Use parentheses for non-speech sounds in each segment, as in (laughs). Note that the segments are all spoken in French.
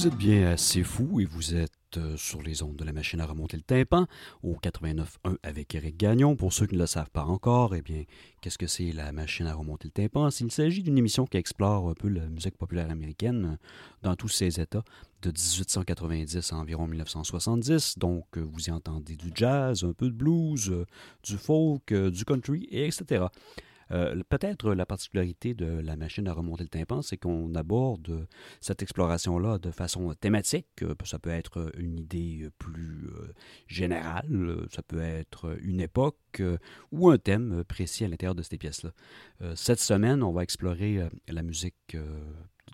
Vous êtes bien assez fou et vous êtes euh, sur les ondes de la machine à remonter le tympan au 89.1 avec Eric Gagnon. Pour ceux qui ne le savent pas encore, eh bien, qu'est-ce que c'est la machine à remonter le tympan? Il s'agit d'une émission qui explore un peu la musique populaire américaine dans tous ses états, de 1890 à environ 1970. Donc, euh, vous y entendez du jazz, un peu de blues, euh, du folk, du country, etc. Euh, peut-être la particularité de la machine à remonter le tympan, c'est qu'on aborde cette exploration-là de façon thématique. Euh, ça peut être une idée plus euh, générale, ça peut être une époque ou un thème précis à l'intérieur de ces pièces-là. Cette semaine, on va explorer la musique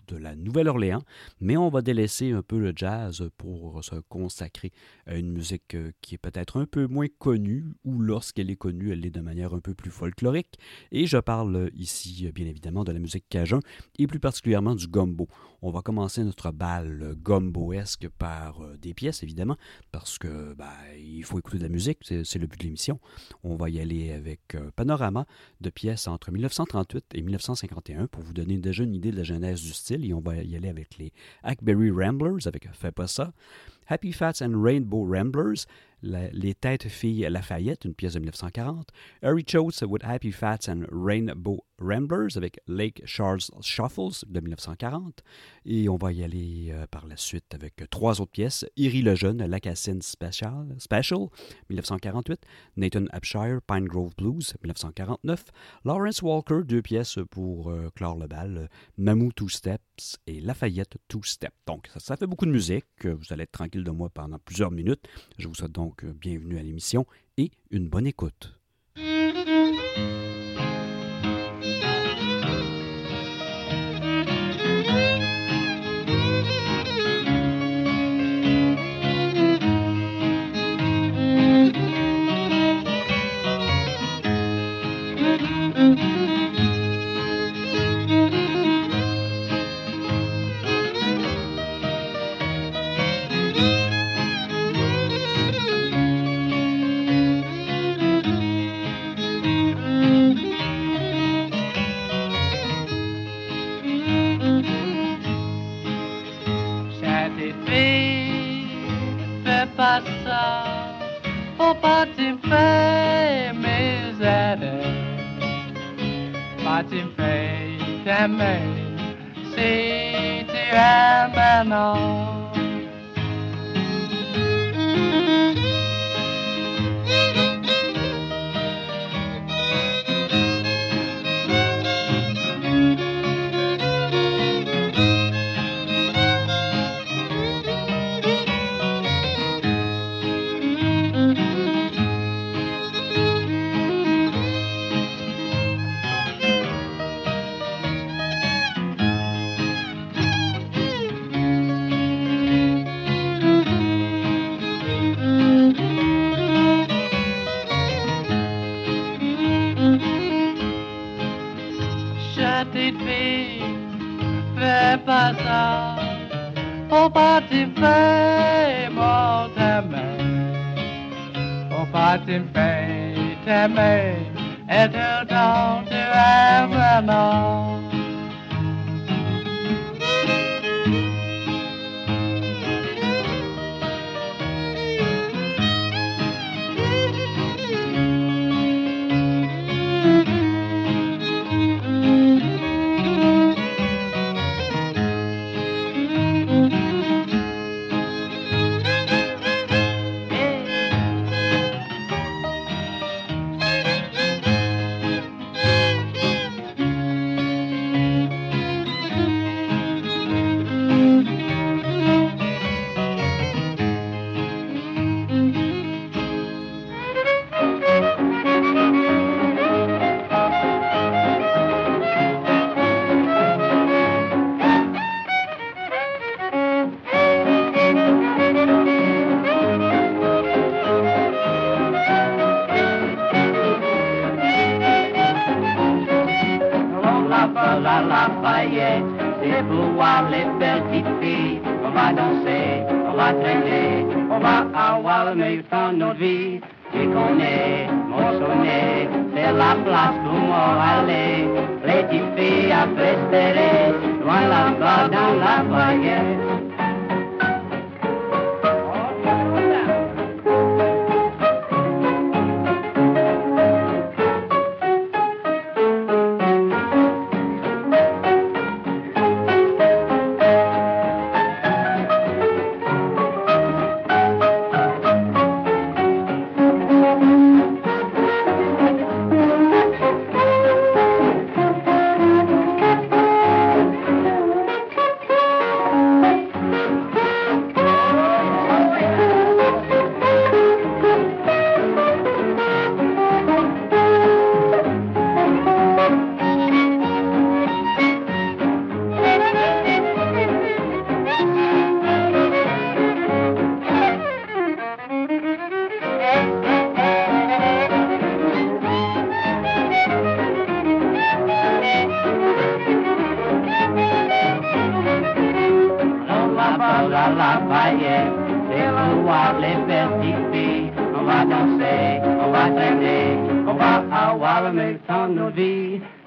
de la Nouvelle-Orléans, mais on va délaisser un peu le jazz pour se consacrer à une musique euh, qui est peut-être un peu moins connue, ou lorsqu'elle est connue, elle est de manière un peu plus folklorique. Et je parle ici, bien évidemment, de la musique cajun, et plus particulièrement du gumbo. On va commencer notre bal gumboesque par euh, des pièces, évidemment, parce que ben, il faut écouter de la musique, c'est le but de l'émission. On va y aller avec un panorama de pièces entre 1938 et 1951 pour vous donner déjà une idée de la genèse du style et on va y aller avec les Hackberry Ramblers, avec Fais pas ça. Happy Fats and Rainbow Ramblers, les Têtes Filles Lafayette, une pièce de 1940. Harry Choate with Happy Fats and Rainbow Ramblers avec Lake Charles Shuffles de 1940. Et on va y aller euh, par la suite avec trois autres pièces. Erie le Jeune, Lacassine Special, Special 1948. Nathan Upshire, Pine Grove Blues 1949. Lawrence Walker, deux pièces pour euh, clore le bal. Mamou Two Steps et Lafayette Two Step. Donc ça fait beaucoup de musique. Vous allez être tranquille de moi pendant plusieurs minutes. Je vous souhaite donc donc, euh, bienvenue à l'émission et une bonne écoute.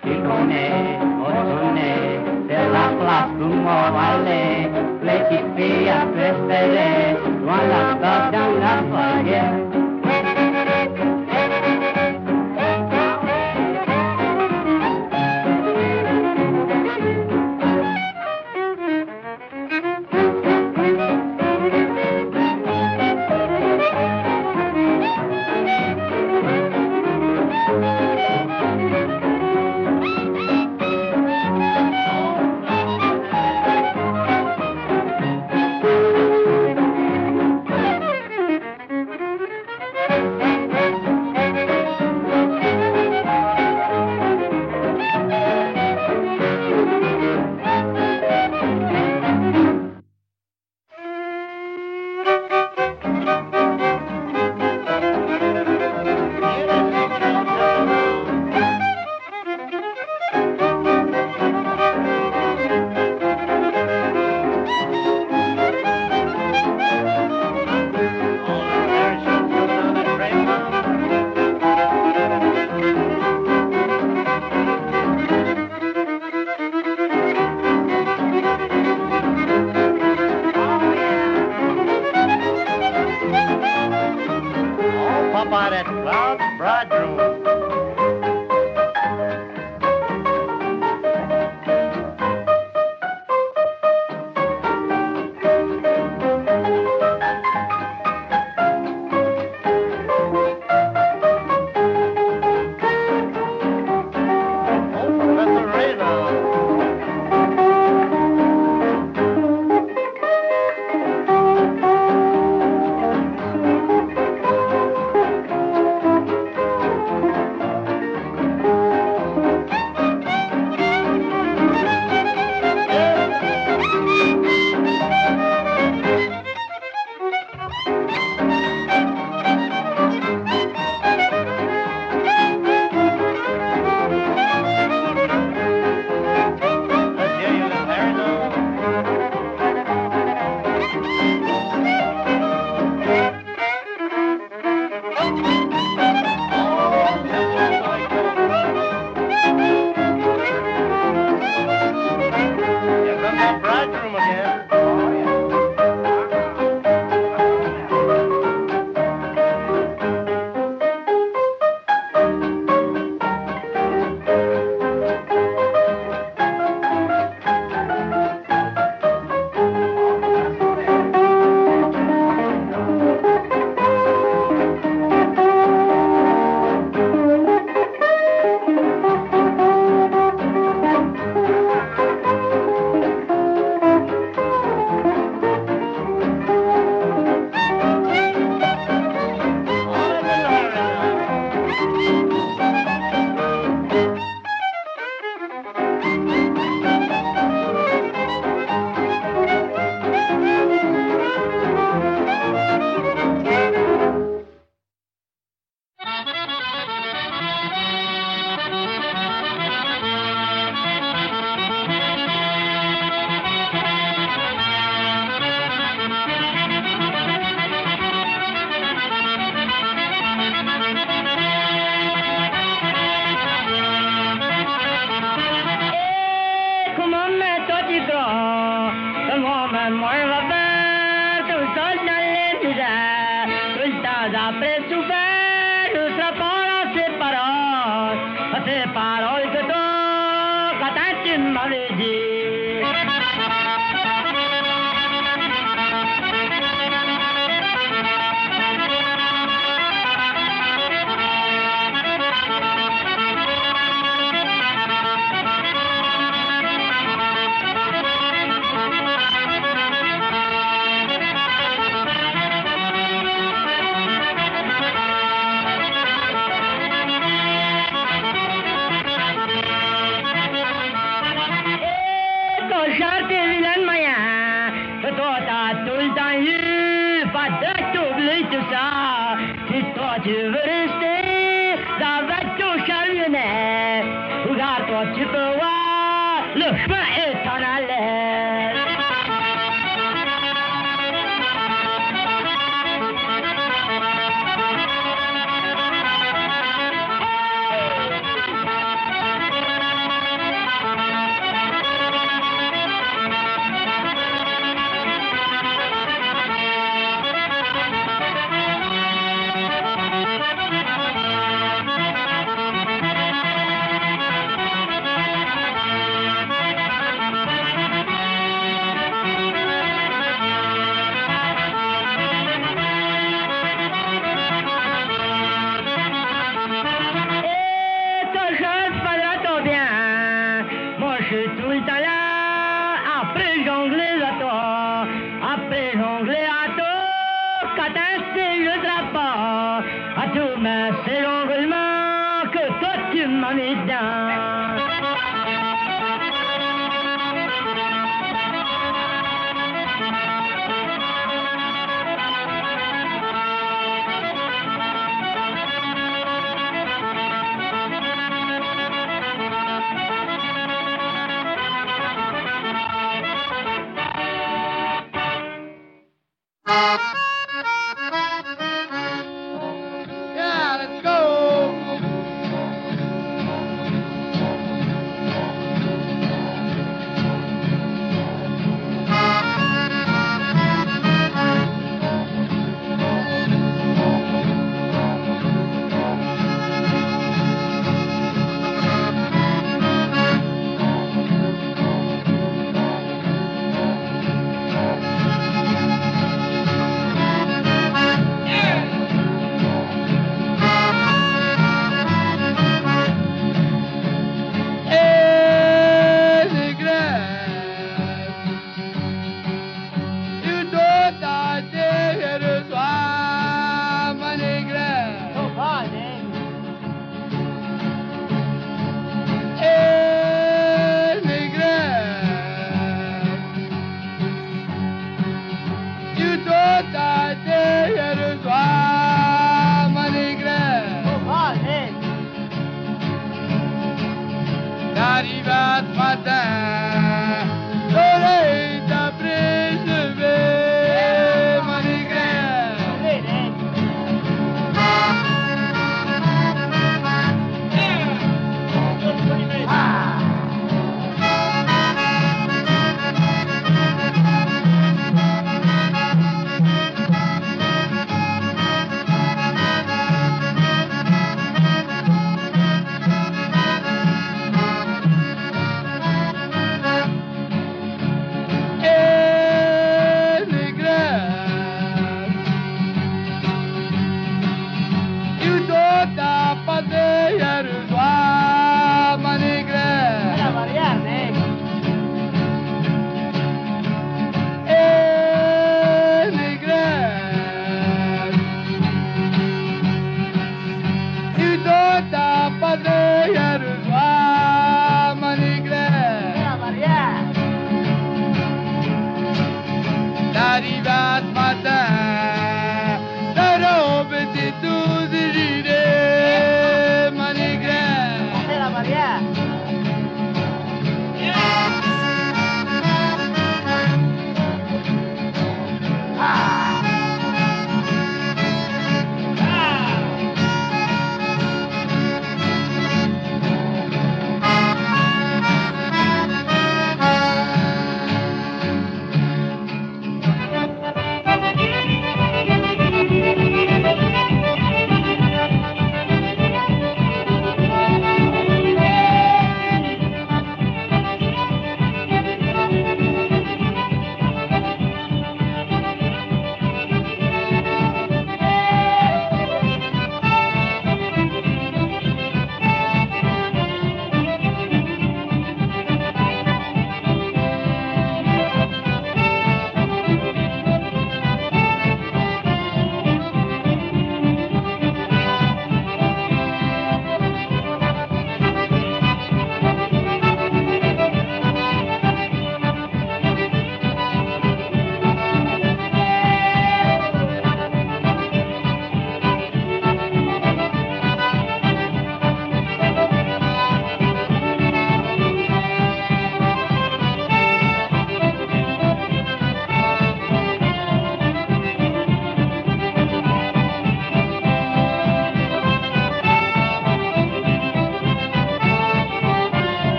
Picone, Ottone, della classe umorale, le chi fia pestere, loin la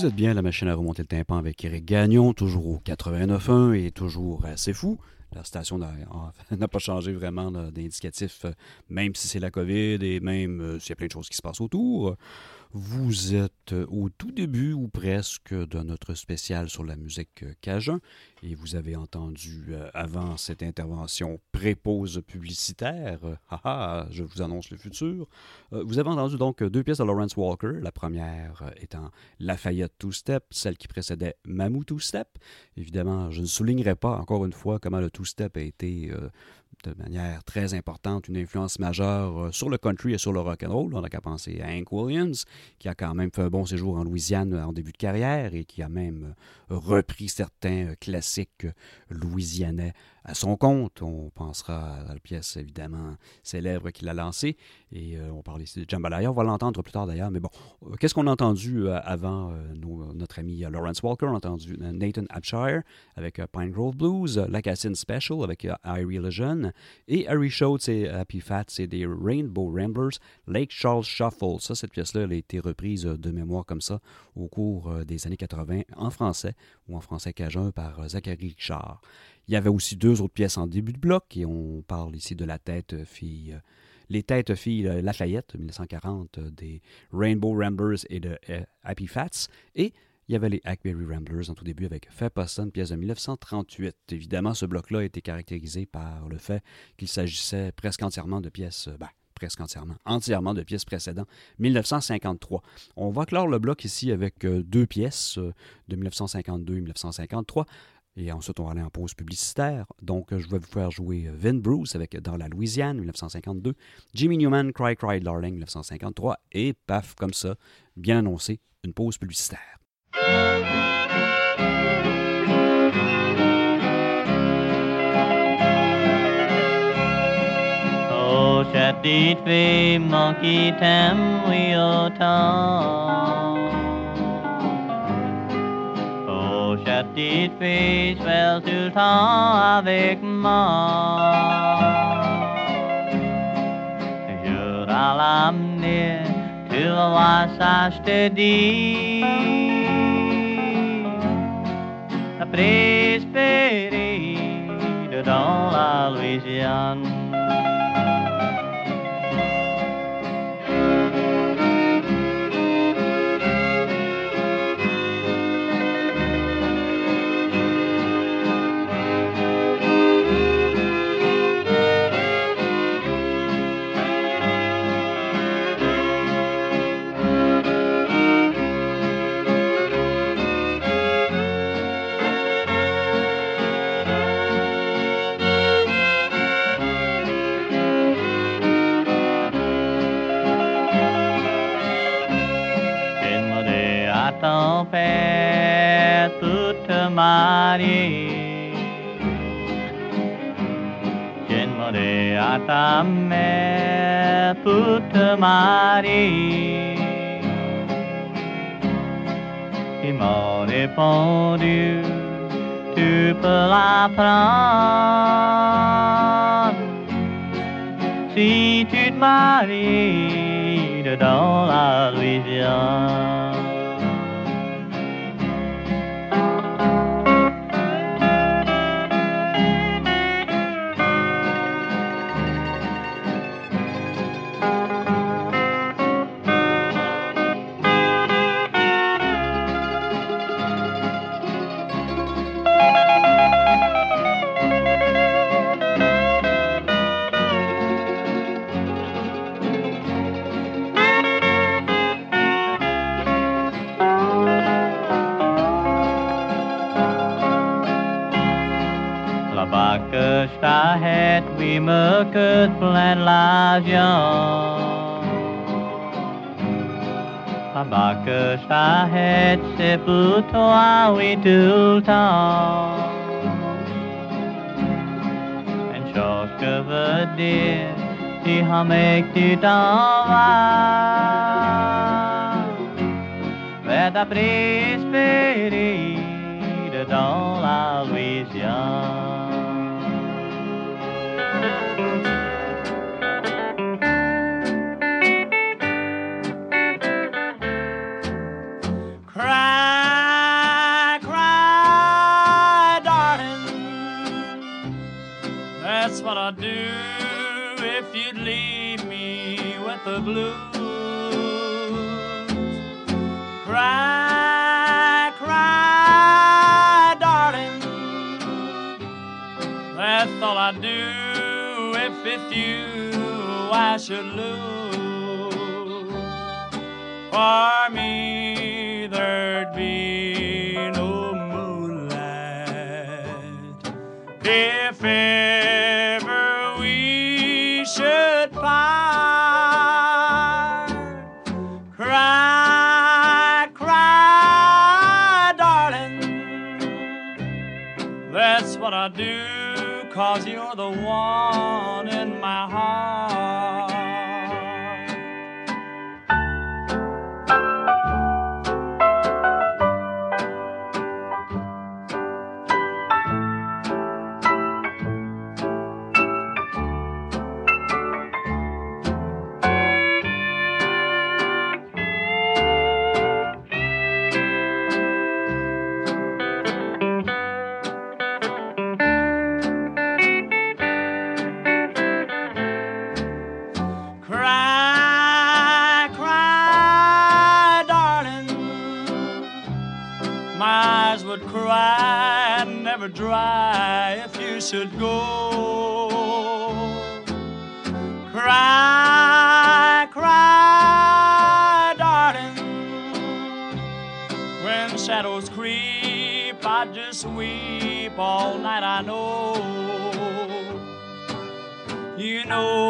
Vous êtes bien la machine à remonter le tympan avec Eric Gagnon, toujours au 89.1 et toujours assez fou. La station n'a (laughs) pas changé vraiment d'indicatif, euh, même si c'est la COVID et même euh, s'il y a plein de choses qui se passent autour. Vous êtes au tout début ou presque de notre spécial sur la musique cajun et vous avez entendu euh, avant cette intervention pré-pause publicitaire, haha, je vous annonce le futur, euh, vous avez entendu donc deux pièces de Lawrence Walker, la première euh, étant Lafayette Two Step, celle qui précédait Mamou Two Step. Évidemment, je ne soulignerai pas encore une fois comment le Two Step a été de manière très importante une influence majeure euh, sur le country et sur le rock and roll. On n'a qu'à penser à Hank Williams, qui a quand même fait un bon séjour en Louisiane en début de carrière et qui a même euh, repris certains euh, classiques louisianais à son compte. On pensera à la pièce évidemment célèbre qu'il a lancée. Et euh, on parle ici de Jambalaya. On va l'entendre plus tard d'ailleurs. Mais bon, euh, qu'est-ce qu'on a entendu euh, avant notre ami Lawrence Walker? On a entendu Nathan Abshire avec Pine Grove Blues, La Cassine Special avec Irie Lejeune et Harry Schultz et Happy Fat, c'est des Rainbow Ramblers, Lake Charles Shuffle. Ça, cette pièce-là, elle a été reprise de mémoire comme ça au cours des années 80 en français ou en français cajun par Zachary Richard. Il y avait aussi deux autres pièces en début de bloc, et on parle ici de la tête fille. Euh, les têtes filles Lafayette, 1940, euh, des Rainbow Ramblers et de euh, Happy Fats. Et il y avait les Hackberry Ramblers en tout début avec Fait une pièce de 1938. Évidemment, ce bloc-là été caractérisé par le fait qu'il s'agissait presque entièrement de pièces. Ben, presque entièrement, entièrement de pièces précédentes, 1953. On va clore le bloc ici avec deux pièces de 1952 et 1953. Et ensuite, on va aller en pause publicitaire. Donc, je vais vous faire jouer euh, Vin Bruce avec Dans la Louisiane, 1952, Jimmy Newman, Cry Cry Darling, 1953, et paf, comme ça, bien annoncé, une pause publicitaire. Oh, petite fille, je tout le temps avec moi. Je vais l'amener, tu vas voir ça, je te dis. La Prespérie dans la Louisiane. J'ai demandé à ta mère pour te marier. Il m'a répondu, tu peux la prendre si tu te maries dans la Louisiane. het wie me kunt plein l'avion. Van bakken I het se plutôt à oui tout le temps. En chose que veut dire, die ham ik die dan waar. Werd après espérer de dans la Louisiane. Blues. Cry, cry, darling. That's all I'd do if it's you I should lose. For 放心哦 should go. Cry, cry, darling. When shadows creep, I just weep all night, I know. You know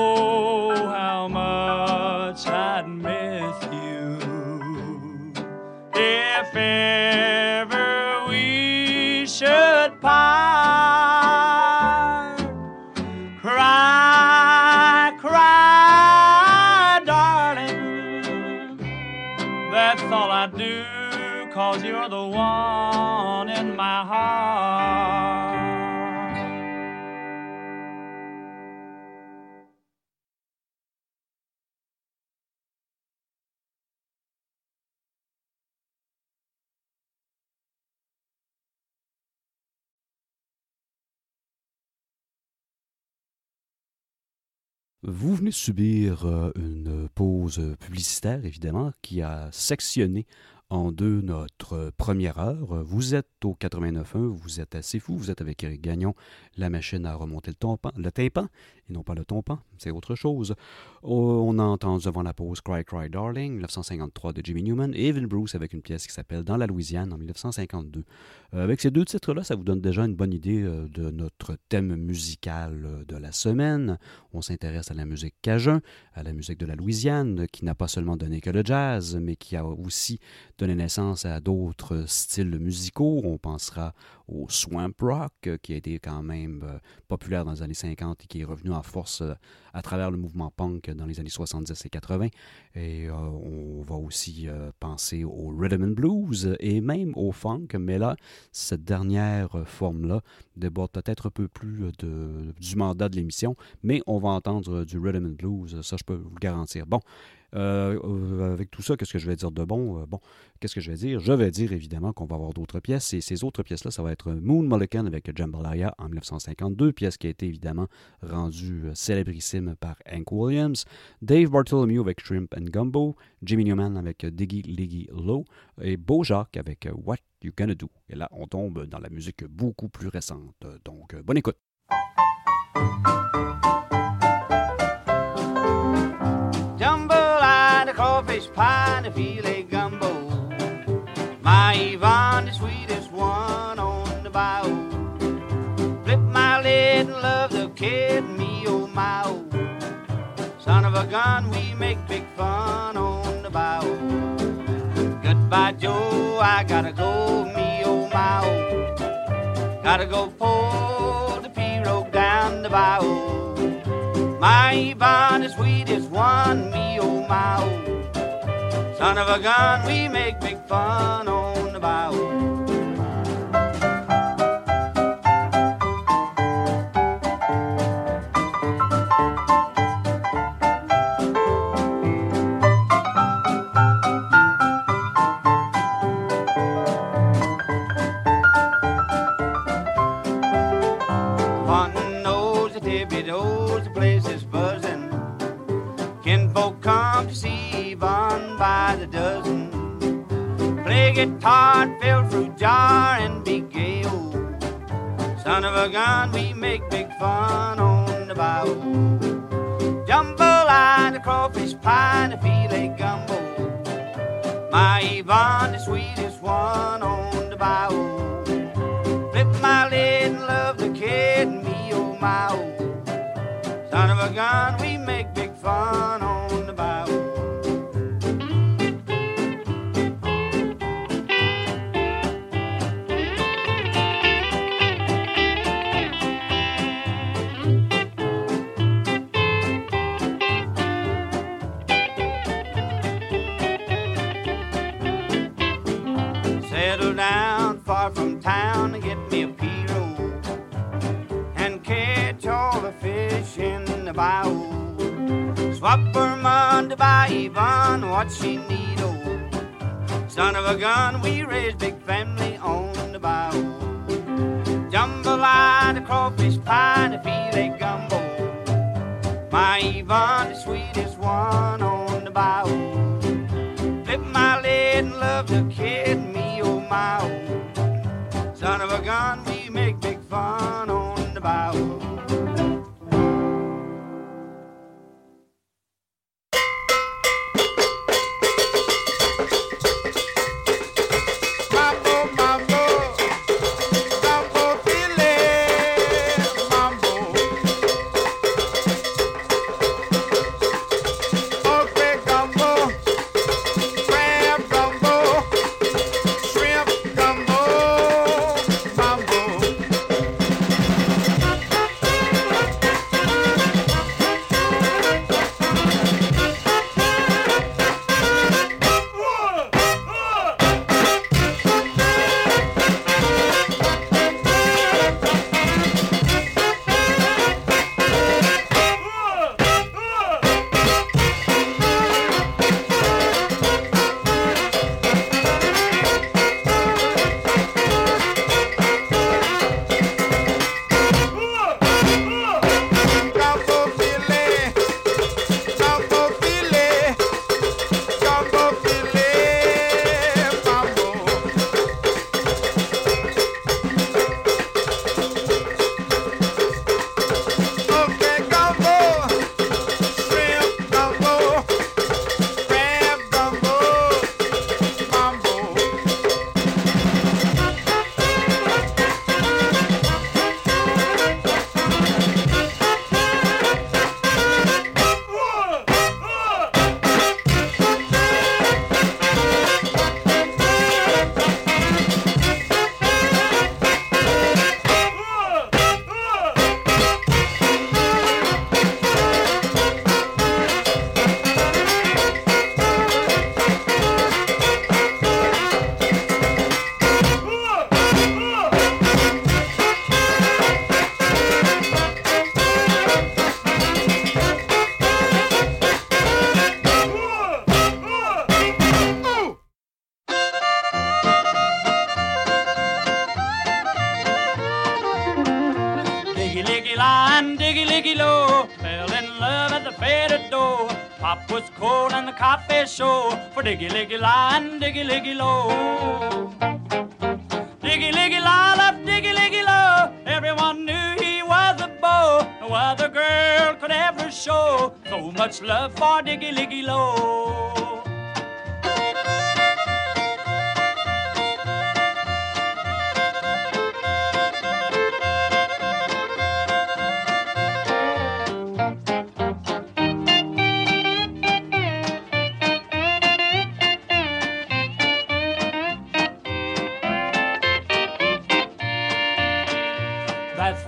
subir euh, une pause publicitaire, évidemment, qui a sectionné en deux notre première heure. Vous êtes au 89.1, vous êtes assez fou, vous êtes avec Eric Gagnon, la machine à remonter le tympan, le tympan et non pas le tompan, c'est autre chose. Oh, On a entendu avant la pause Cry Cry Darling, 1953 de Jimmy Newman, et Evan Bruce avec une pièce qui s'appelle Dans la Louisiane en 1952. Euh, avec ces deux titres-là, ça vous donne déjà une bonne idée euh, de notre thème musical euh, de la semaine. On s'intéresse à la musique cajun, à la musique de la Louisiane, qui n'a pas seulement donné que le jazz, mais qui a aussi donné naissance à d'autres styles musicaux. On pensera au swamp rock, euh, qui a été quand même euh, populaire dans les années 50 et qui est revenu en force euh, à travers le mouvement punk dans les années 70 et 80. Et on va aussi penser au rhythm and blues et même au funk, mais là, cette dernière forme-là déborde peut-être un peu plus de, du mandat de l'émission, mais on va entendre du rhythm and blues, ça je peux vous le garantir. Bon, euh, euh, avec tout ça, qu'est-ce que je vais dire de bon? Euh, bon, qu'est-ce que je vais dire? Je vais dire évidemment qu'on va avoir d'autres pièces. Et ces autres pièces-là, ça va être Moon Mullican avec Jambalaya en 1952, pièce qui a été évidemment rendue célébrissime par Hank Williams. Dave Bartholomew avec Shrimp and Gumbo. Jimmy Newman avec Diggy Liggy Low. Et Beau Jacques avec What Et là, on tombe dans la musique beaucoup plus récente. Donc, bonne écoute. kid, me oh. Son of a gun, we make big fun on the bayou. Goodbye, Joe, I gotta go, me oh my oh. Gotta go pull the pirogue down the bayou. My Yvonne, the sweetest one, me oh my oh. Son of a gun, we make big fun on the bayou. Guitar, fill fruit jar, and big gale. Son of a gun, we make big fun on the bayou. Jambalaya, the crawfish pie, the filet gumbo. My Yvonne, the sweetest one on the bayou. Flip my lid and love the kid, and me oh my oh. Son of a gun, we make big fun Swap her money by Yvonne, what she need, oh. Son of a gun, we raise big family on the bayou. Jambalaya, the crawfish pie, the filet gumbo. My Yvonne, the sweetest one on the bayou. Flip my lid and love to kid, me oh my oh. Son of a gun, we make big fun on the bayou.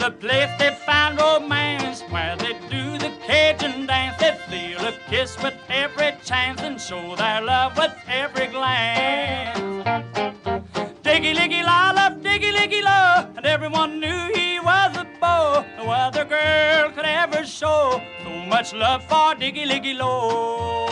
the place they find romance, where they do the Cajun dance. They steal a kiss with every chance and show their love with every glance. Diggy liggy la la, diggy liggy la, and everyone knew he was a beau. No other girl could ever show so much love for diggy liggy low.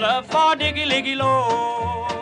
love for Diggy Liggy Low.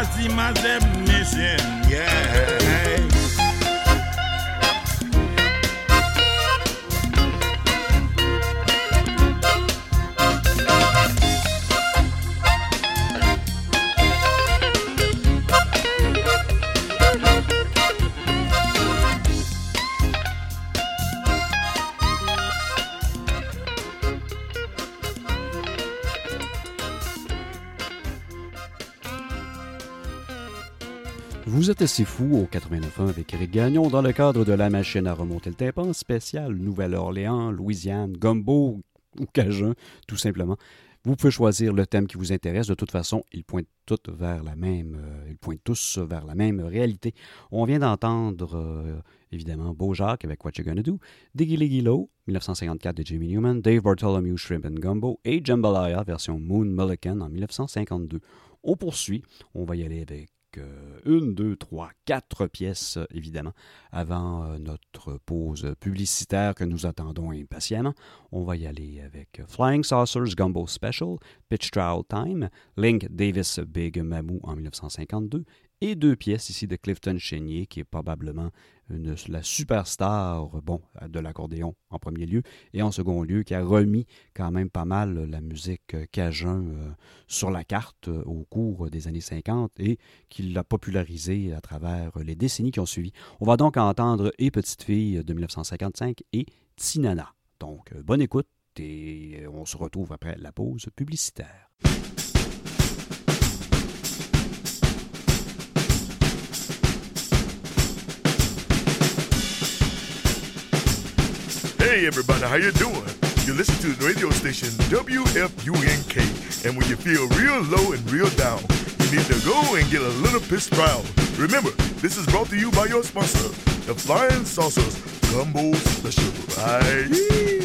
I see myself missing. Yeah. Assez fou au 89.1 avec Eric Gagnon dans le cadre de la machine à remonter le tympan spécial Nouvelle-Orléans, Louisiane, Gumbo ou Cajun, tout simplement. Vous pouvez choisir le thème qui vous intéresse. De toute façon, ils pointent tous vers la même, euh, tous vers la même réalité. On vient d'entendre euh, évidemment Beaujacques avec What You Gonna Do, Diggy Liggy Low, 1954 de Jimmy Newman, Dave Bartholomew Shrimp and Gumbo et Jambalaya version Moon Mullican en 1952. On poursuit. On va y aller avec euh, une, deux, trois, quatre pièces, évidemment, avant euh, notre pause publicitaire que nous attendons impatiemment. On va y aller avec Flying Saucers Gumbo Special, Pitch Trial Time, Link Davis Big Mamou en 1952 et deux pièces ici de Clifton Chenier, qui est probablement la superstar bon, de l'accordéon en premier lieu, et en second lieu, qui a remis quand même pas mal la musique cajun euh, sur la carte euh, au cours des années 50 et qui l'a popularisé à travers les décennies qui ont suivi. On va donc entendre Et Petite Fille de 1955 et Tinana. Donc, euh, bonne écoute et on se retrouve après la pause publicitaire. Hey everybody, how you doing? You listen to the radio station WFUNK, and when you feel real low and real down, you need to go and get a little pissed round. Remember, this is brought to you by your sponsor, the Flying Saucers Gumbo Special. Aye.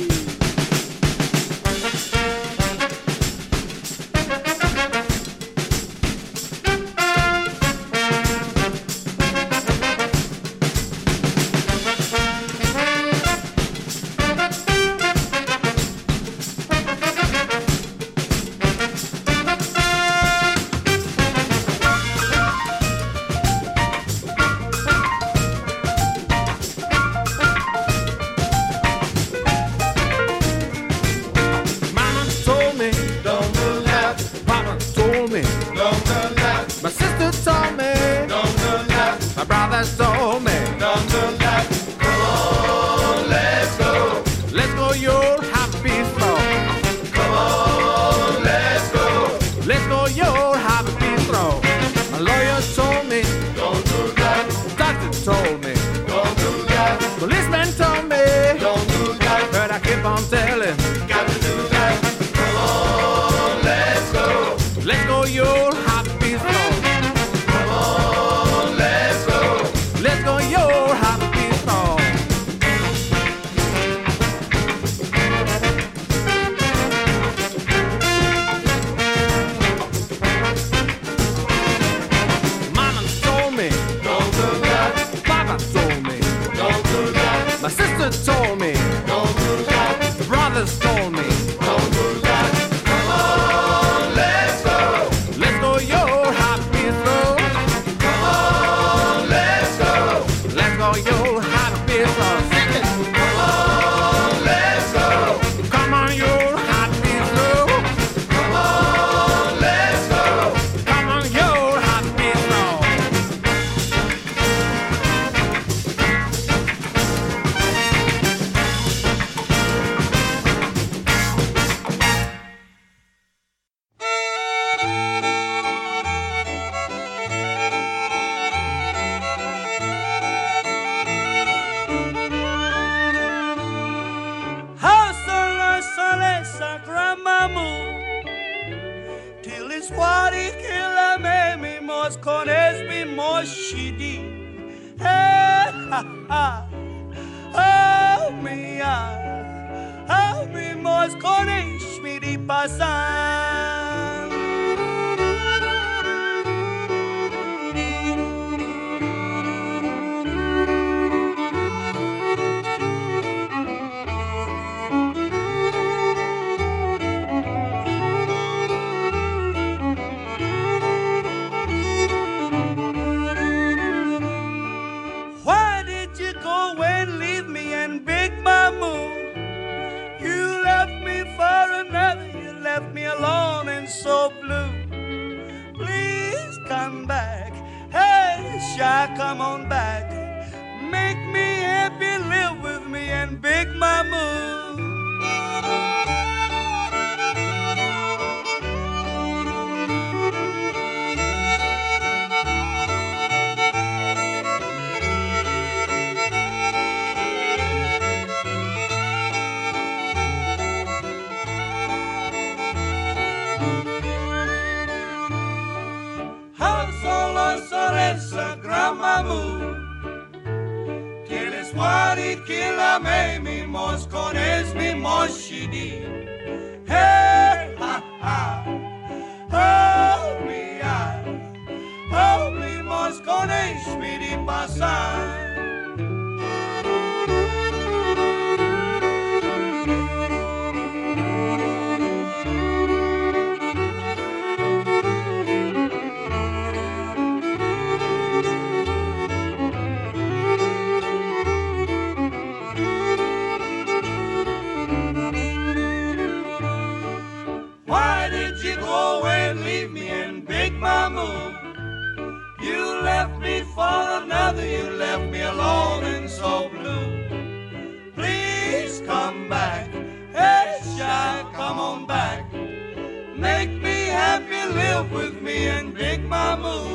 Live with me in Big Mamu.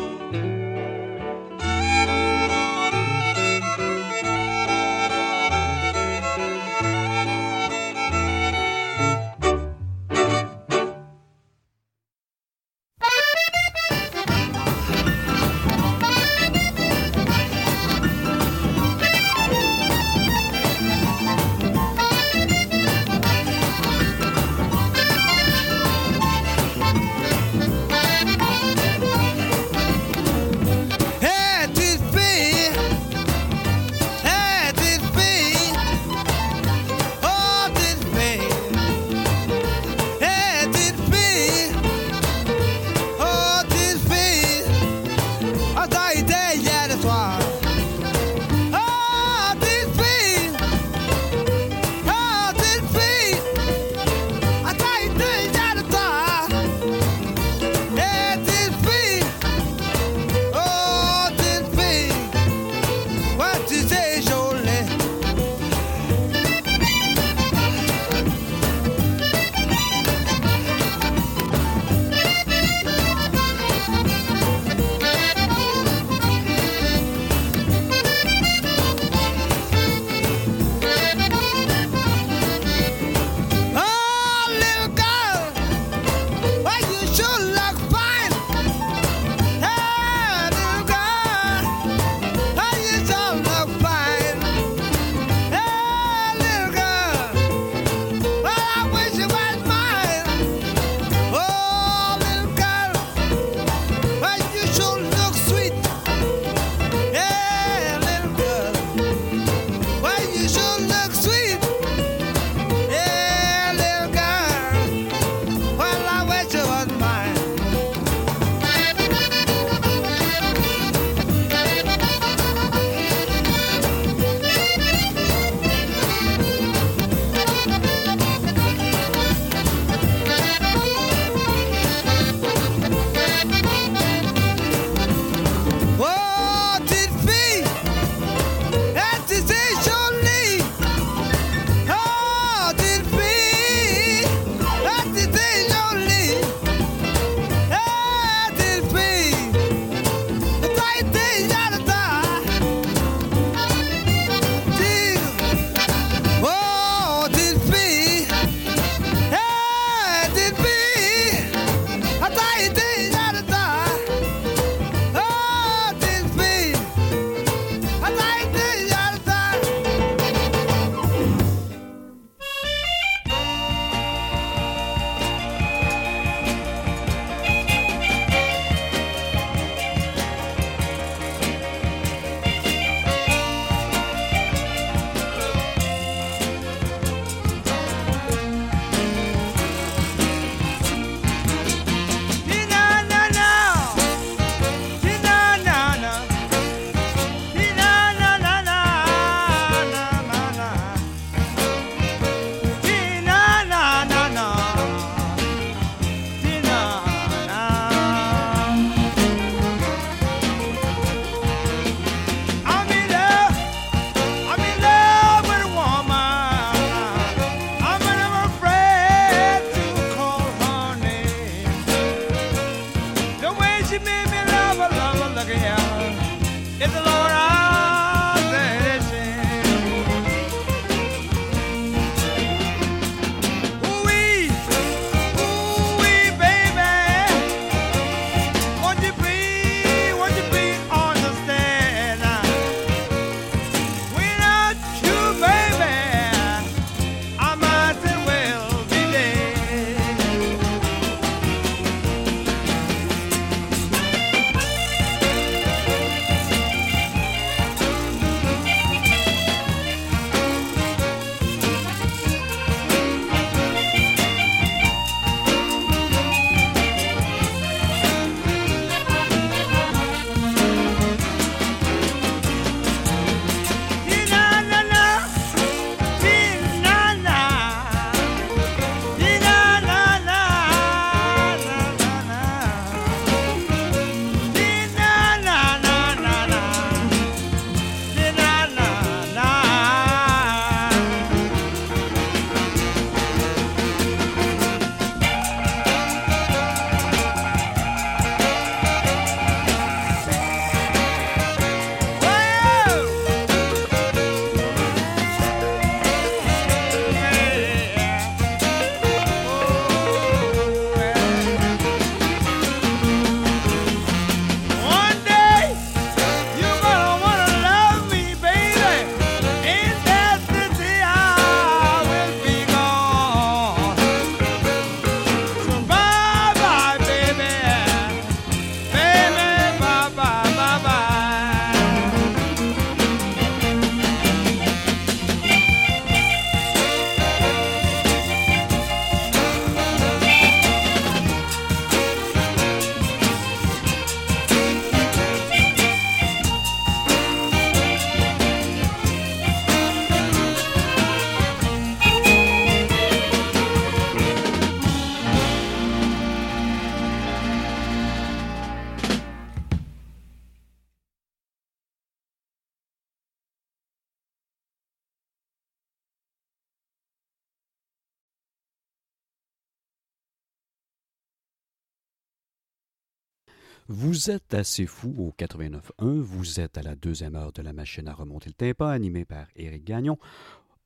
Vous êtes assez fou au 89.1. Vous êtes à la deuxième heure de la machine à remonter le tympan, animée par Éric Gagnon.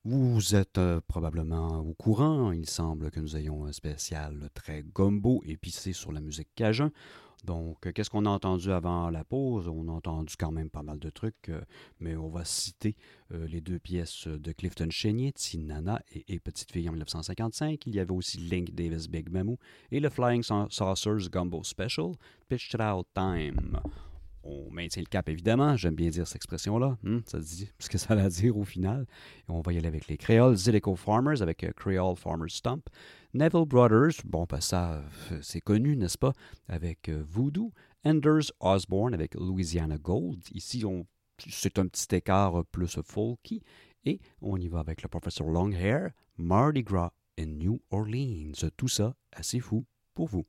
Vous êtes euh, probablement au courant. Il semble que nous ayons un spécial très gumbo épicé sur la musique cajun. Donc, qu'est-ce qu'on a entendu avant la pause? On a entendu quand même pas mal de trucs, euh, mais on va citer euh, les deux pièces de Clifton Chénier, Tinana et, et Petite Fille en 1955. Il y avait aussi Link Davis Big Memo et le Flying Sau- Saucers Gumbo Special, Pitched Out Time. On maintient le cap, évidemment. J'aime bien dire cette expression-là. Hmm, ça dit (laughs) ce que ça a dire au final. Et on va y aller avec les Créoles, Zydeco Farmers avec euh, Creole Farmers Stump. Neville Brothers, bon, ben ça, euh, c'est connu, n'est-ce pas, avec euh, Voodoo. Enders Osborne avec Louisiana Gold. Ici, on, c'est un petit écart plus folky. Et on y va avec le professeur Longhair, Mardi Gras in New Orleans. Tout ça assez fou pour vous.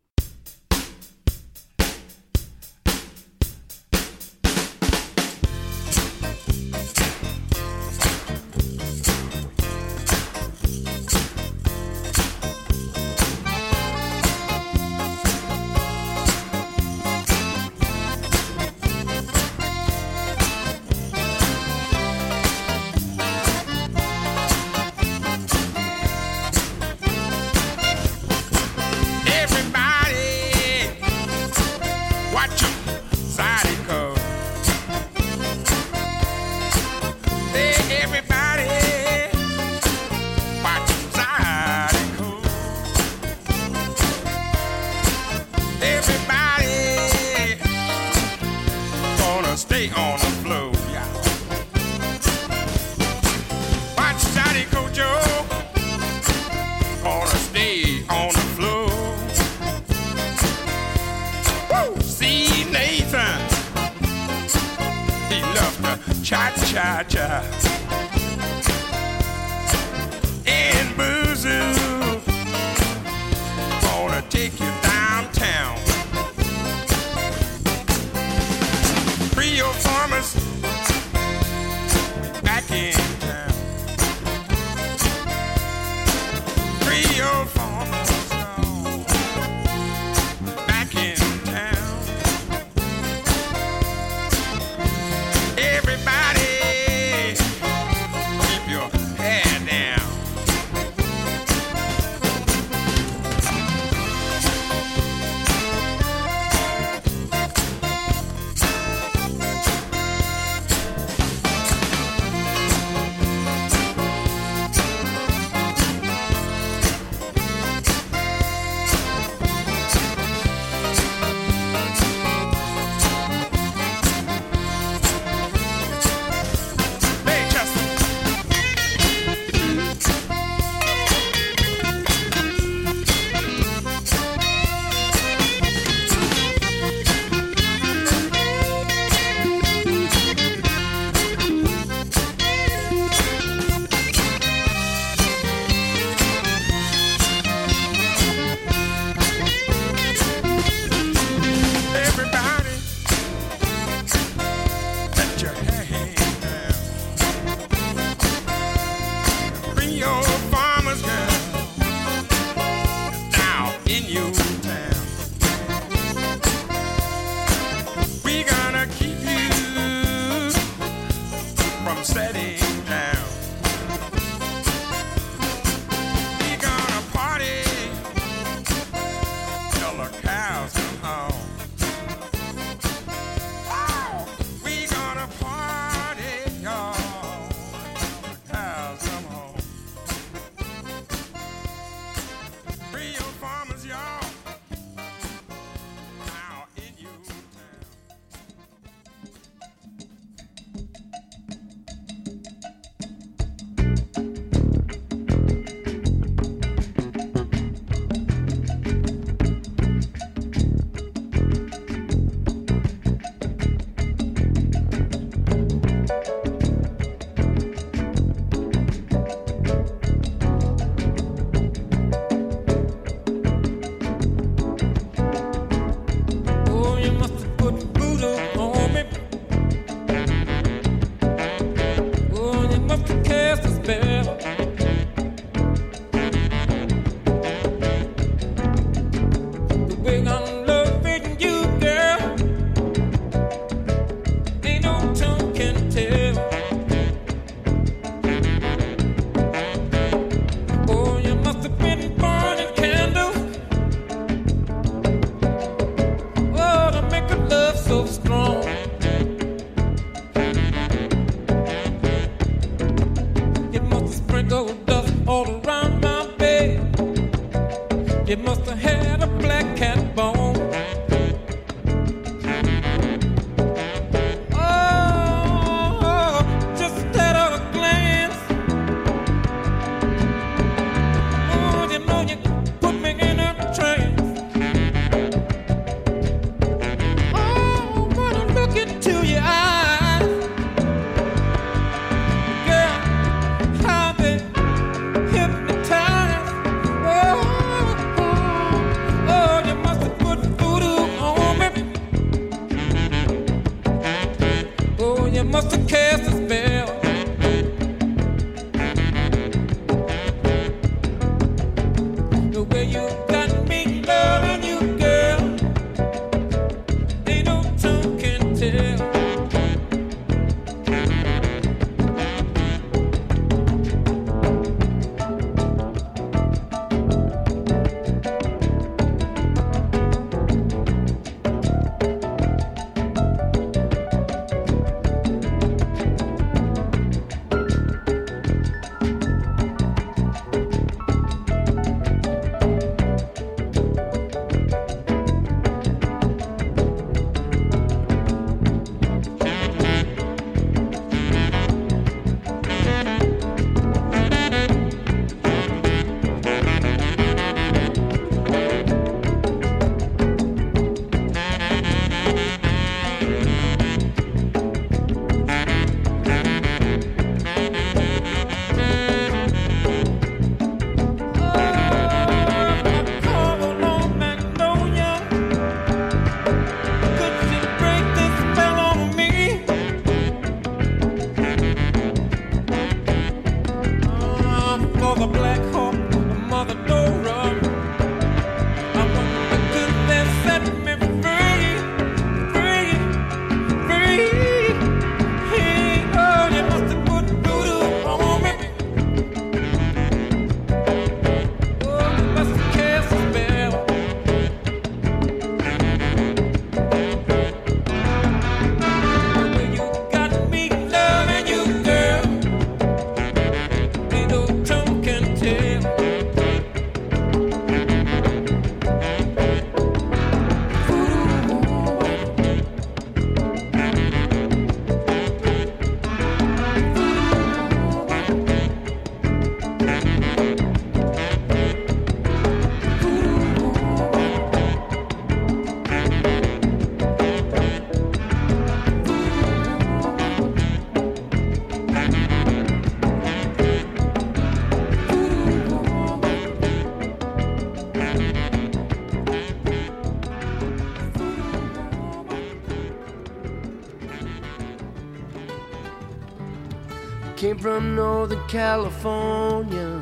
From Northern California.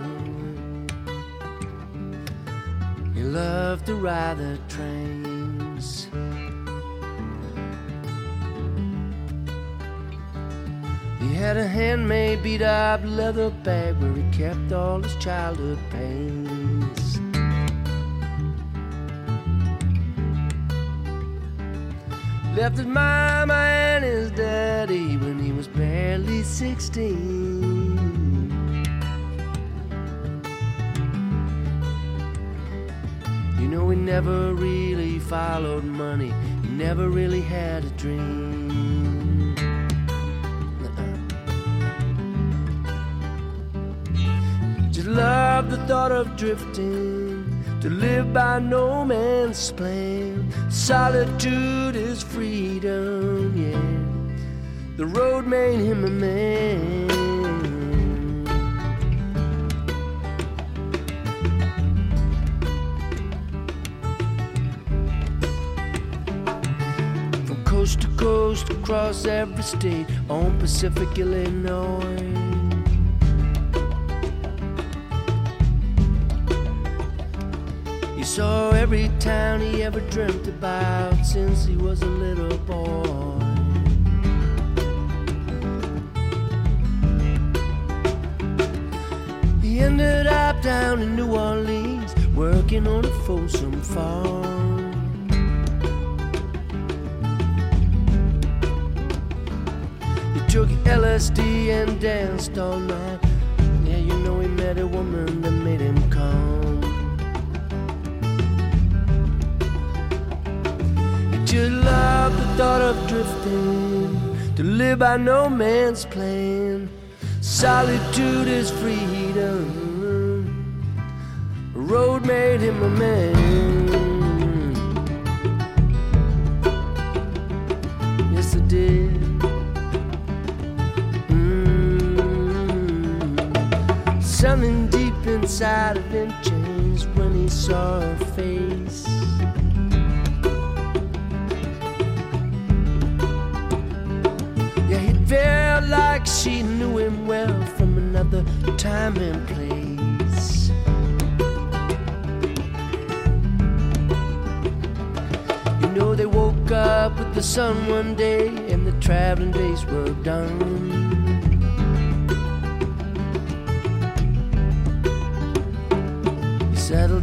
He loved to ride the trains. He had a handmade beat up leather bag where he kept all his childhood pains. Left his mama and his daddy when he was barely 16. Money, never really had a dream. Just love the thought of drifting, to live by no man's plan. Solitude is freedom, yeah. The road made him a man. State, on Pacific Illinois. He saw every town he ever dreamt about since he was a little boy. He ended up down in New Orleans, working on a Folsom farm. Took LSD and danced all night. Yeah, you know he met a woman that made him calm. He just loved the thought of drifting, to live by no man's plan. Solitude is freedom. A road made him a man. Inside of him changed when he saw her face. Yeah, he felt like she knew him well from another time and place. You know, they woke up with the sun one day and the traveling days were done.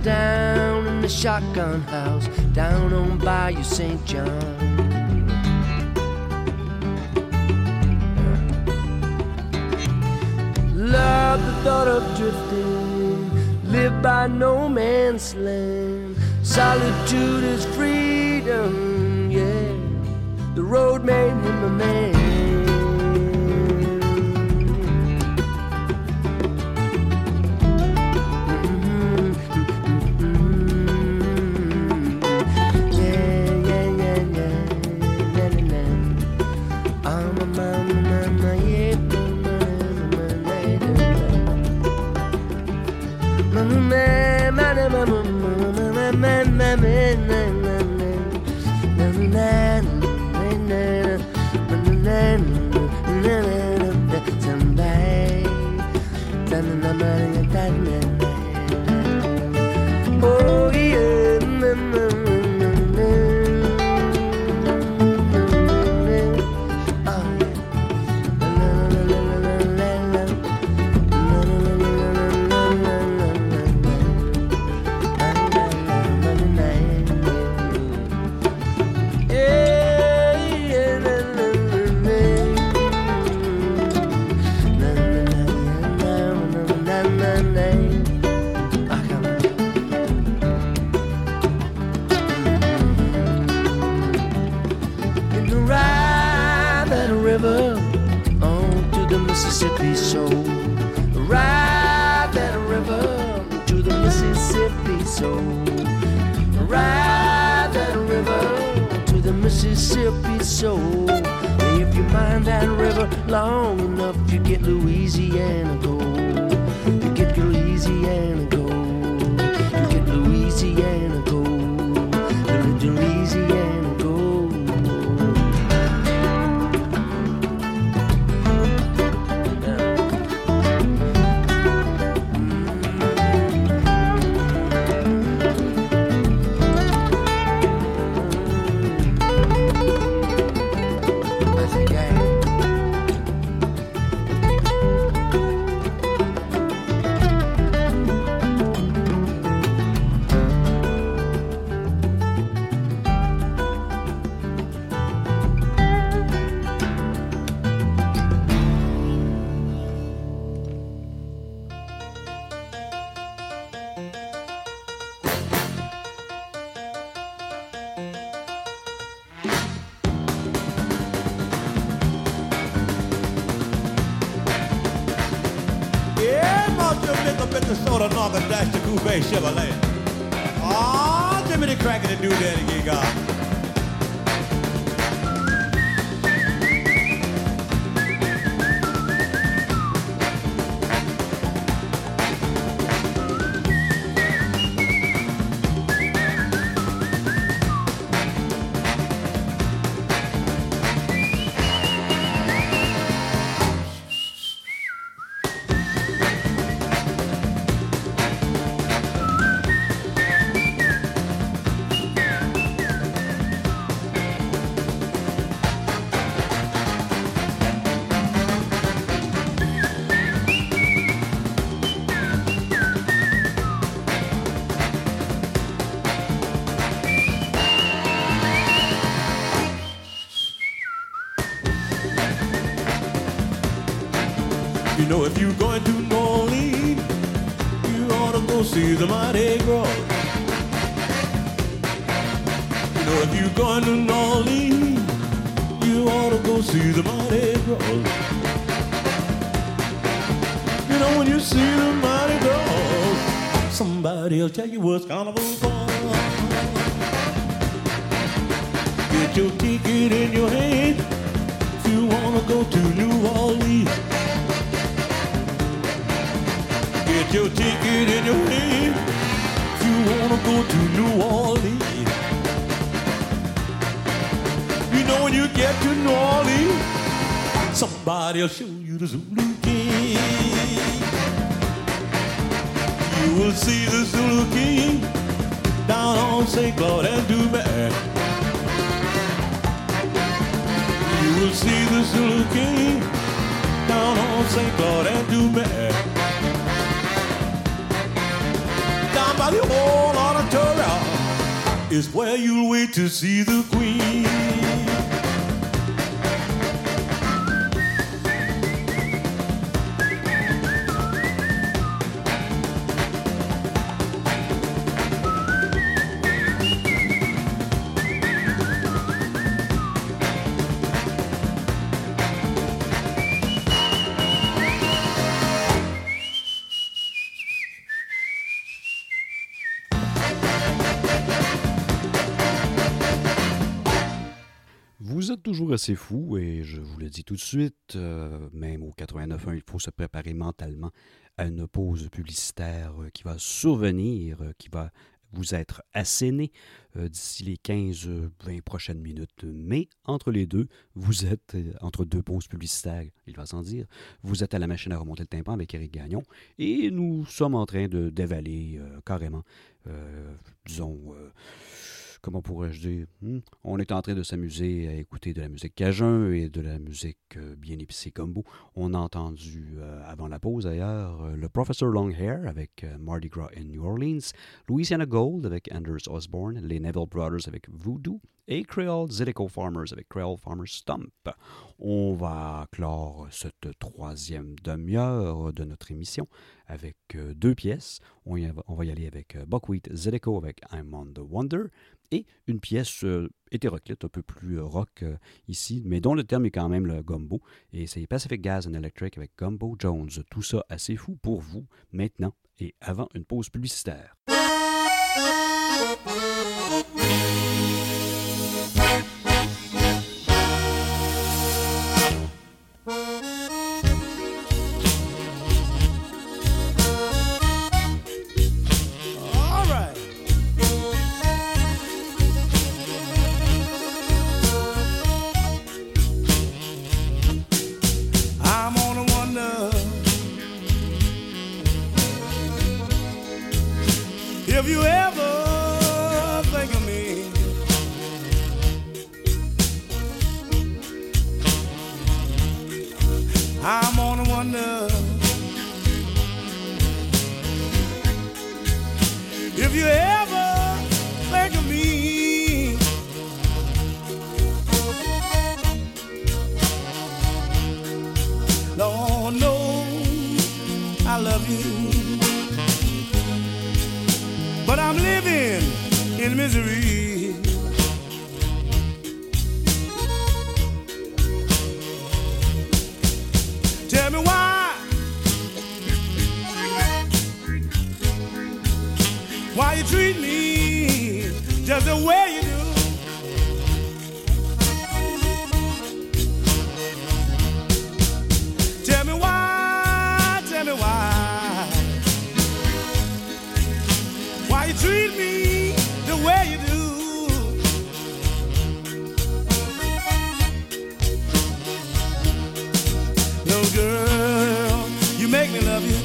Down in the shotgun house down on Bayou St. John. Love the thought of drifting, live by no man's land. Solitude is freedom, yeah. The road made him a man. Mississippi soul. If you mind that river long enough, you get Louisiana gold. Toujours assez fou et je vous le dis tout de suite, euh, même au 89.1, il faut se préparer mentalement à une pause publicitaire euh, qui va survenir, euh, qui va vous être assénée euh, d'ici les 15-20 prochaines minutes. Mais entre les deux, vous êtes, entre deux pauses publicitaires, il va sans dire, vous êtes à la machine à remonter le tympan avec Eric Gagnon et nous sommes en train de dévaler carrément, disons, comment pourrais-je dire, hmm, on est en train de s'amuser à écouter de la musique cajun et de la musique euh, bien épicée combo. On a entendu, euh, avant la pause d'ailleurs, euh, le Professor Longhair avec Mardi Gras in New Orleans, Louisiana Gold avec Anders Osborne, les Neville Brothers avec Voodoo et Creole Zydeco Farmers avec Creole Farmers Stump. On va clore cette troisième demi-heure de notre émission avec deux pièces. On, va, y aller avec Buckwheat Zydeco avec I'm on the Wonder et une pièce euh, hétéroclite, un peu plus euh, rock euh, ici, mais dont le terme est quand même le gumbo. Et c'est Pacific Gas and Electric avec Gumbo Jones. Tout ça assez fou pour vous maintenant et avant une pause publicitaire. you in misery. Tell me why. Why you treat me just the way Girl, you make me love you.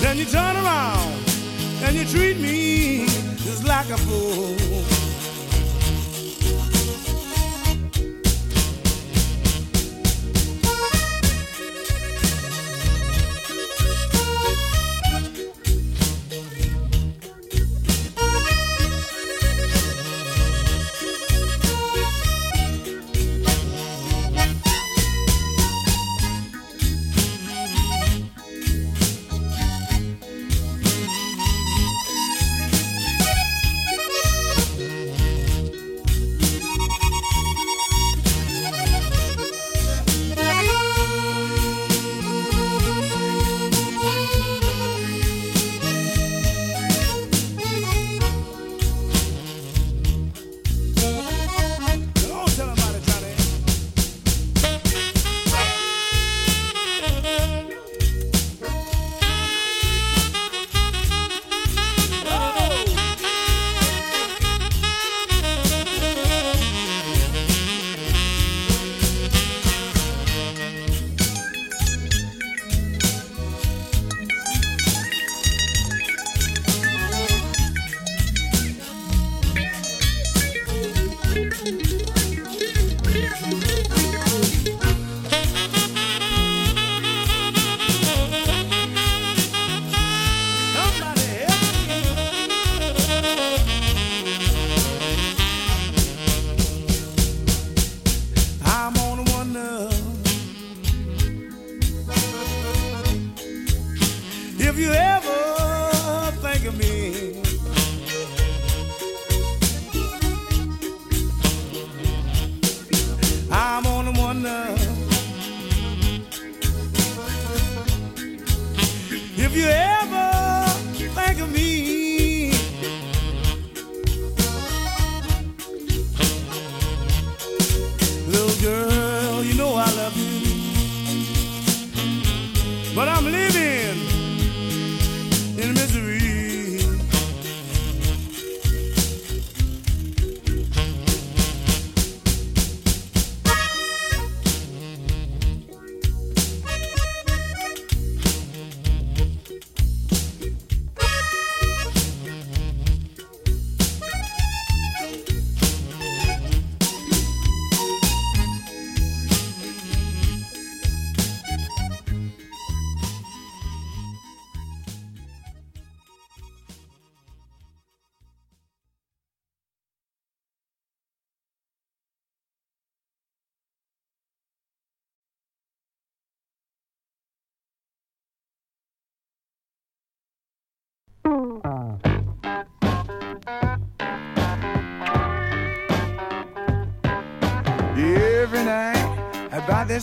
Then you turn around and you treat me just like a fool.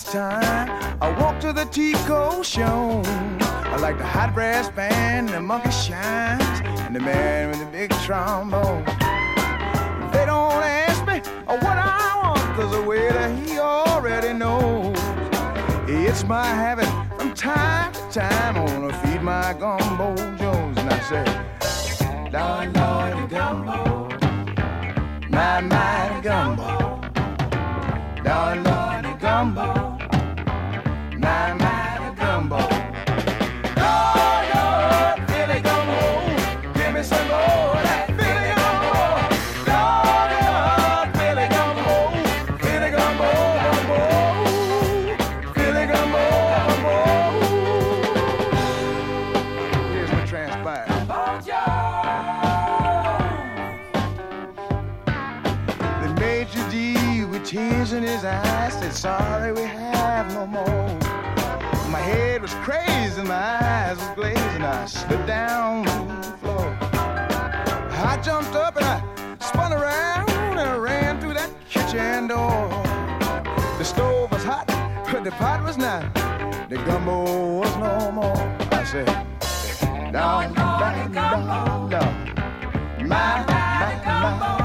This time, I walk to the Tico show. I like the hot brass band, the monkey shines, and the man with the big trombone. They don't ask me what I want, cause the waiter he already knows. It's my habit from time to time, I wanna feed my gumbo Jones, and I say, Lord, Lord, gumbo, my, my gumbo. Lord, Lord, gumbo. Sorry, we have no more. My head was crazy, my eyes was glazing. I slipped down to the floor. I jumped up and I spun around and I ran through that kitchen door. The stove was hot, but the pot was not. The gumbo was no more. I said, down, down. My, my, my, my.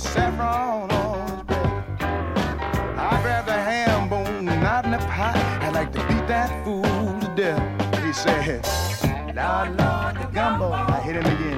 Saffron on his bread. I grabbed a ham bone, not in a pot. I'd like to beat that fool to death. He said, Lord, Lord, the gumbo. I hit him again.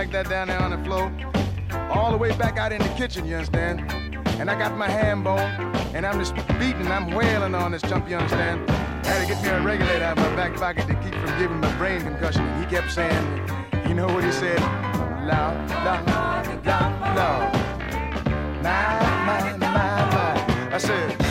Like that down there on the floor. All the way back out in the kitchen, you understand? And I got my ham bone, and I'm just beating, I'm wailing on this chump, you understand? I had to get me a regulator out of my back pocket to keep from giving my brain concussion. And he kept saying, you know what he said? Loud, loud, loud, loud. My, my, my, my. I said,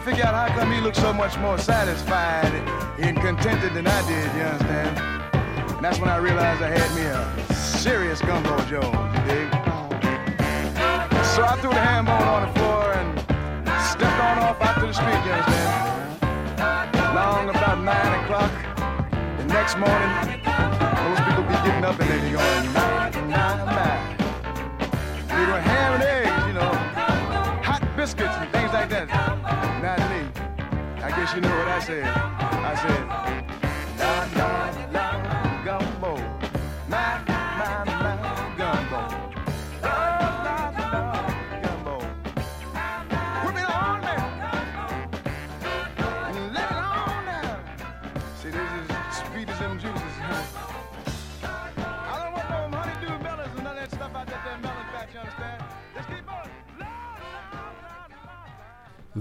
couldn't figure out how come he looked so much more satisfied and contented than I did, you understand? And that's when I realized I had me a serious gumbo you dig? So I threw the ham bone on the floor and stepped on off out to the street, you understand? Long about nine o'clock. The next morning, those people be getting up and they be going. They doing ham and eggs, you know, hot biscuits and things like that. I guess you know what I said. I said, la, la,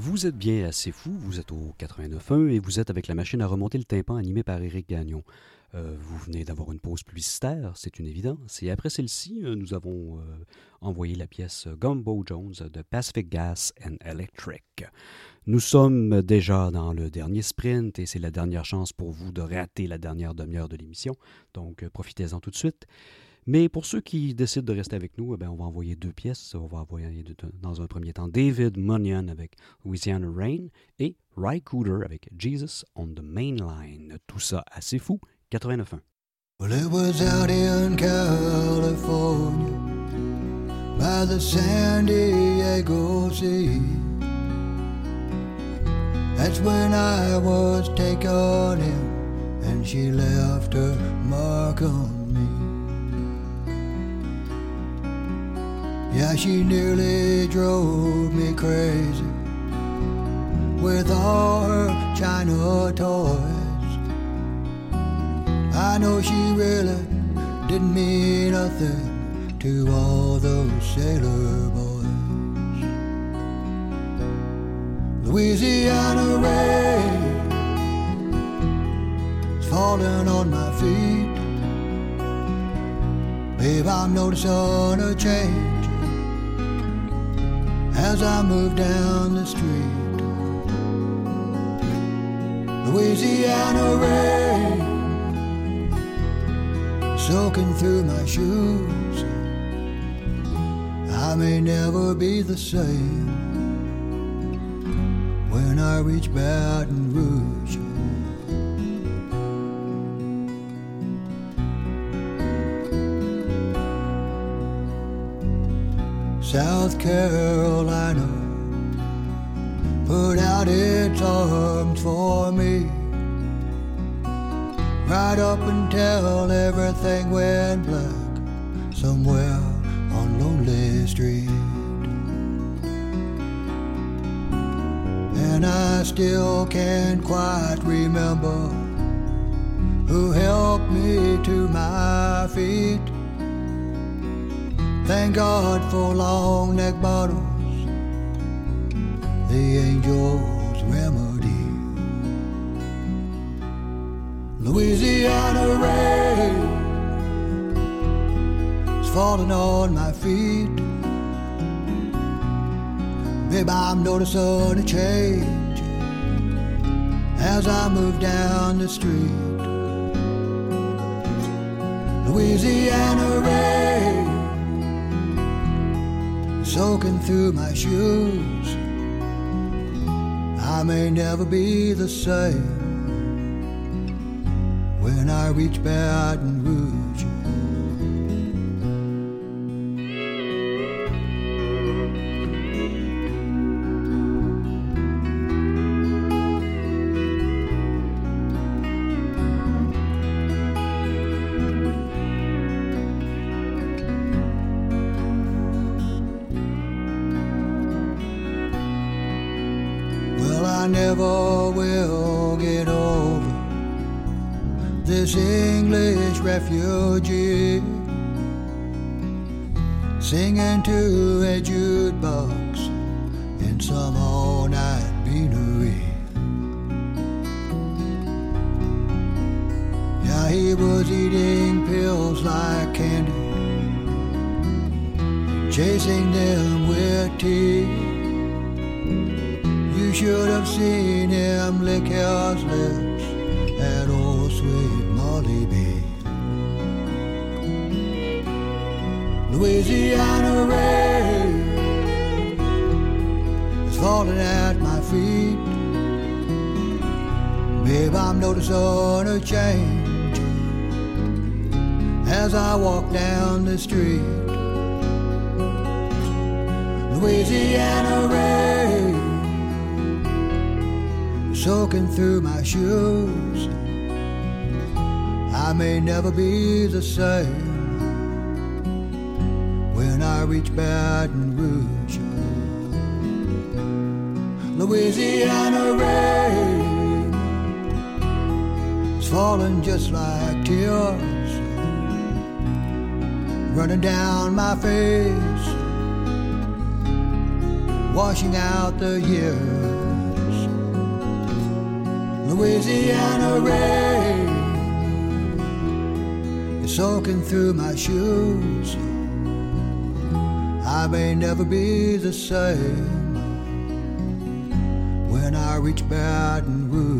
Vous êtes bien assez fou, vous êtes au 89.1 et vous êtes avec la machine à remonter le tympan animée par Éric Gagnon. Euh, vous venez d'avoir une pause publicitaire, c'est une évidence. Et après celle-ci, euh, nous avons euh, envoyé la pièce Gumbo Jones de Pacific Gas and Electric. Nous sommes déjà dans le dernier sprint et c'est la dernière chance pour vous de rater la dernière demi-heure de l'émission. Donc profitez-en tout de suite. Mais pour ceux qui décident de rester avec nous, eh on va envoyer deux pièces. On va envoyer dans un premier temps David Munyon avec Louisiana Rain et Ry Cooder avec Jesus on the Main Line. Tout ça assez fou, 89.1. Well, it was out in California by the San Diego Sea. That's when I was taken in, and she left Yeah, she nearly drove me crazy with all her China toys. I know she really didn't mean nothing to all those sailor boys. Louisiana rain is falling on my feet. Babe, I'm noticing a change as I move down the street. Louisiana rain soaking through my shoes. I may never be the same when I reach Baton Rouge. South Carolina put out its arms for me right up until everything went black somewhere on Lonely Street. And I still can't quite remember who helped me to my feet. Thank God for long neck bottles, the angel's remedy. Louisiana rain is falling on my feet. Babe, I'm noticing a change as I move down the street. Louisiana rain soaking through my shoes. I may never be the same when I reach Baton Rouge. Through my shoes. I may never be the same when I reach Baton Rouge.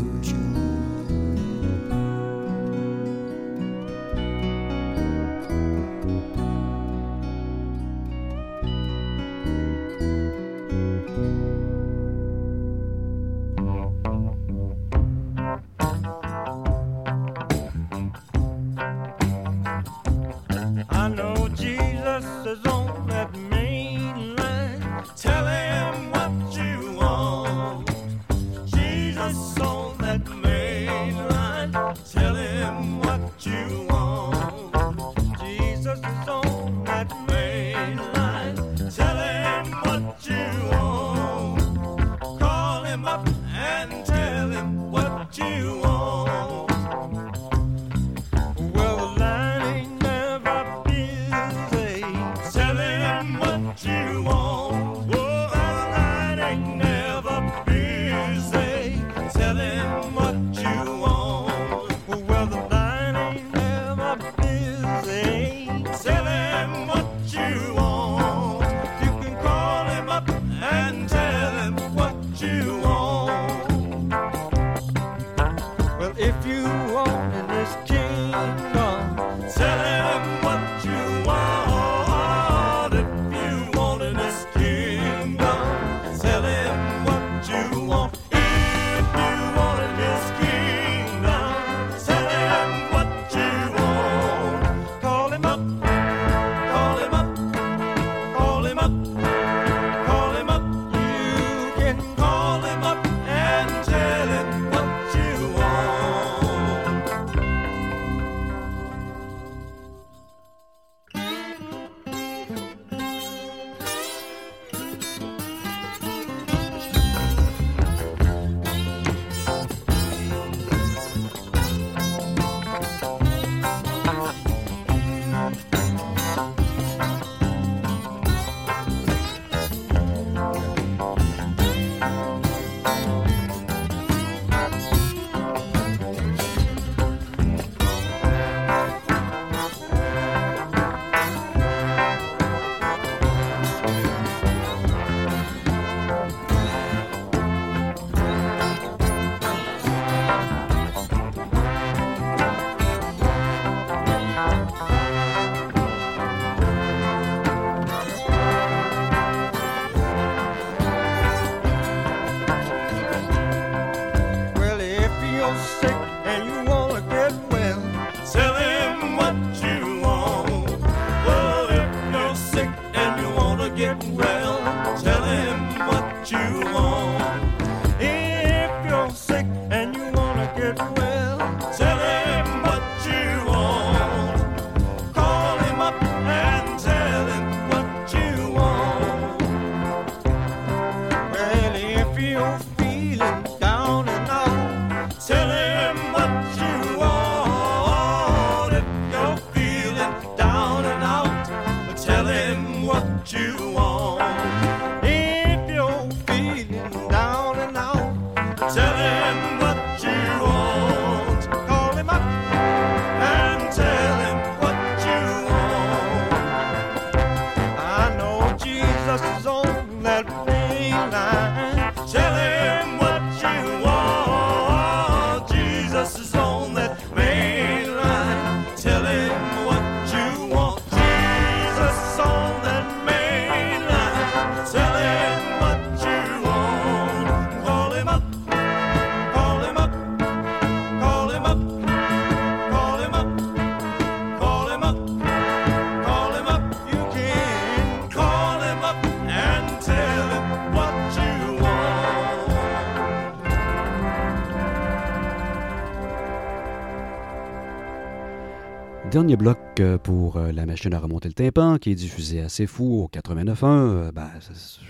Dernier bloc euh, pour euh, la machine à remonter le tympan qui est diffusée assez fou au 89.1. Euh, ben,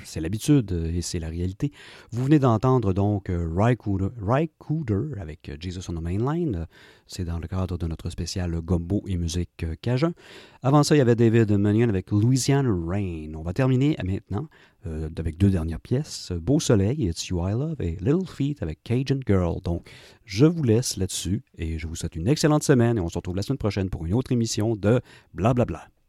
c'est l'habitude et c'est la réalité. Vous venez d'entendre donc Rycooder avec Jesus on the Mainline. C'est dans le cadre de notre spécial Gombo et musique cajun. Avant ça, il y avait David Mannion avec Louisiana Rain. On va terminer maintenant euh, avec deux dernières pièces, euh, Beau Soleil, It's You I Love, et Little Feet avec Cajun Girl. Donc, je vous laisse là-dessus et je vous souhaite une excellente semaine et on se retrouve la semaine prochaine pour une autre émission de Blablabla. Bla Bla.